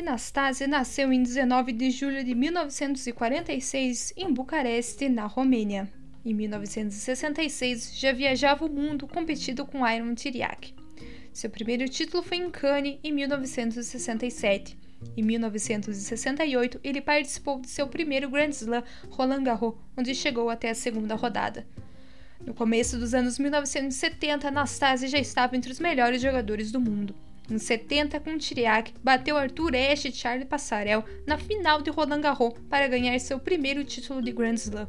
Nastase nasceu em 19 de julho de 1946 em Bucareste, na Romênia. Em 1966, já viajava o mundo competindo com Iron Tiriac. Seu primeiro título foi em Cannes em 1967. Em 1968, ele participou de seu primeiro Grand Slam Roland Garros, onde chegou até a segunda rodada. No começo dos anos 1970, Anastasia já estava entre os melhores jogadores do mundo. Em 70, com Tiriac, bateu Arthur Ashe e Charlie Passarel na final de Roland Garros para ganhar seu primeiro título de Grand Slam.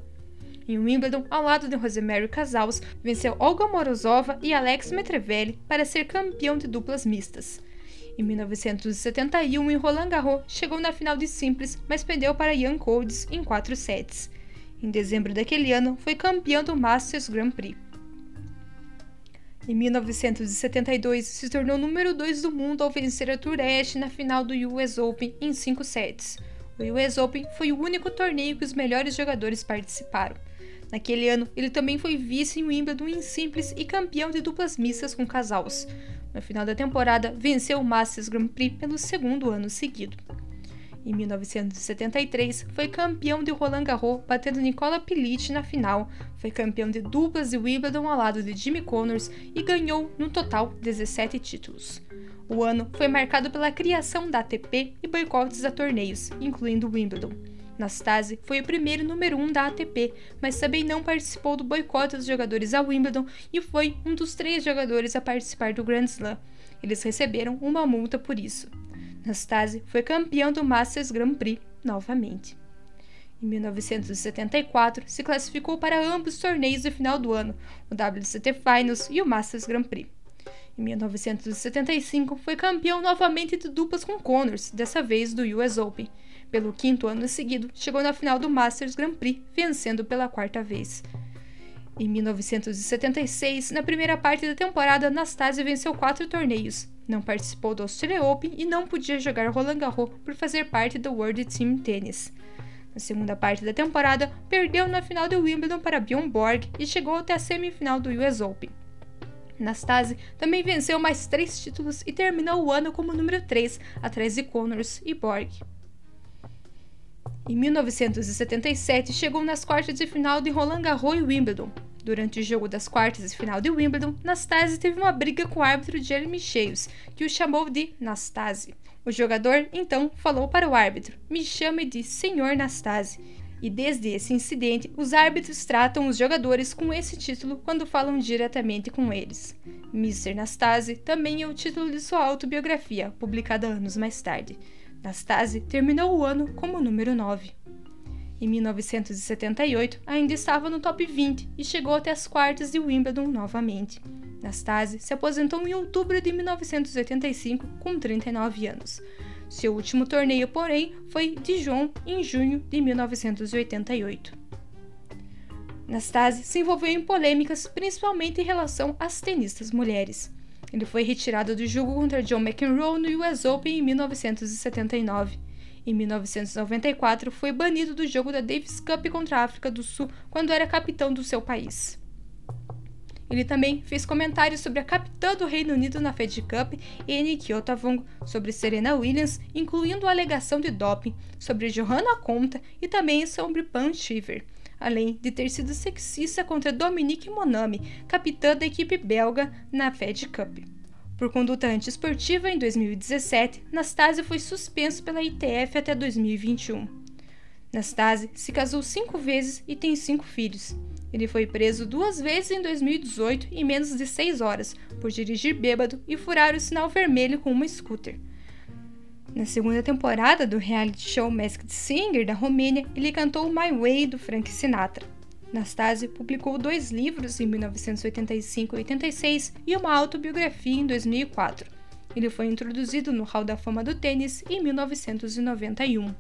Em Wimbledon, ao lado de Rosemary Casals, venceu Olga Morozova e Alex Metrevelli para ser campeão de duplas mistas. Em 1971, em Roland Garros, chegou na final de simples, mas perdeu para Ian Codes em quatro sets. Em dezembro daquele ano, foi campeão do Masters Grand Prix. Em 1972, se tornou número 2 do mundo ao vencer a Tour Ashe na final do US Open em 5 sets. O US Open foi o único torneio que os melhores jogadores participaram. Naquele ano, ele também foi vice em Wimbledon em simples e campeão de duplas mistas com casals. No final da temporada, venceu o Masters Grand Prix pelo segundo ano seguido. Em 1973, foi campeão de Roland Garros, batendo Nicola Pilic na final. Foi campeão de duplas de Wimbledon ao lado de Jimmy Connors e ganhou, no total, 17 títulos. O ano foi marcado pela criação da ATP e boicotes a torneios, incluindo Wimbledon. Nastase foi o primeiro número 1 um da ATP, mas também não participou do boicote dos jogadores a Wimbledon e foi um dos três jogadores a participar do Grand Slam. Eles receberam uma multa por isso. Nastase foi campeão do Masters Grand Prix novamente. Em 1974, se classificou para ambos os torneios do final do ano, o WCT Finals e o Masters Grand Prix. Em 1975, foi campeão novamente de duplas com Connors, dessa vez do US Open. Pelo quinto ano seguido, chegou na final do Masters Grand Prix, vencendo pela quarta vez. Em 1976, na primeira parte da temporada, Anastasia venceu quatro torneios. Não participou do Australia Open e não podia jogar Roland Garros por fazer parte do World Team Tennis. Na segunda parte da temporada, perdeu na final do Wimbledon para Bjorn Borg e chegou até a semifinal do US Open. Nastase também venceu mais três títulos e terminou o ano como número 3, atrás de Connors e Borg. Em 1977, chegou nas quartas de final de Roland Garros e Wimbledon. Durante o jogo das quartas de final de Wimbledon, Nastase teve uma briga com o árbitro Jeremy Cheios, que o chamou de Nastase. O jogador então falou para o árbitro: "Me chame de Senhor Nastase". E desde esse incidente, os árbitros tratam os jogadores com esse título quando falam diretamente com eles. Mr. Nastase também é o título de sua autobiografia, publicada anos mais tarde. Nastase terminou o ano como número 9. Em 1978, ainda estava no top 20 e chegou até as quartas de Wimbledon novamente. Nastase se aposentou em outubro de 1985 com 39 anos. Seu último torneio, porém, foi Dijon em junho de 1988. Nastase se envolveu em polêmicas, principalmente em relação às tenistas mulheres. Ele foi retirado do jogo contra John McEnroe no US Open em 1979. Em 1994, foi banido do jogo da Davis Cup contra a África do Sul quando era capitão do seu país. Ele também fez comentários sobre a capitã do Reino Unido na Fed Cup, Annie Kyotavong, sobre Serena Williams, incluindo a alegação de doping, sobre Johanna Conta e também sobre Pan Shiver além de ter sido sexista contra Dominique Monami, capitã da equipe belga na Fed Cup. Por conduta antiesportiva, em 2017, Nastase foi suspenso pela ITF até 2021. Nastase se casou cinco vezes e tem cinco filhos. Ele foi preso duas vezes em 2018 em menos de seis horas por dirigir bêbado e furar o sinal vermelho com uma scooter. Na segunda temporada do reality show Masked Singer da Romênia, ele cantou My Way do Frank Sinatra. Nastase publicou dois livros em 1985 e 86 e uma autobiografia em 2004. Ele foi introduzido no Hall da Fama do Tênis em 1991.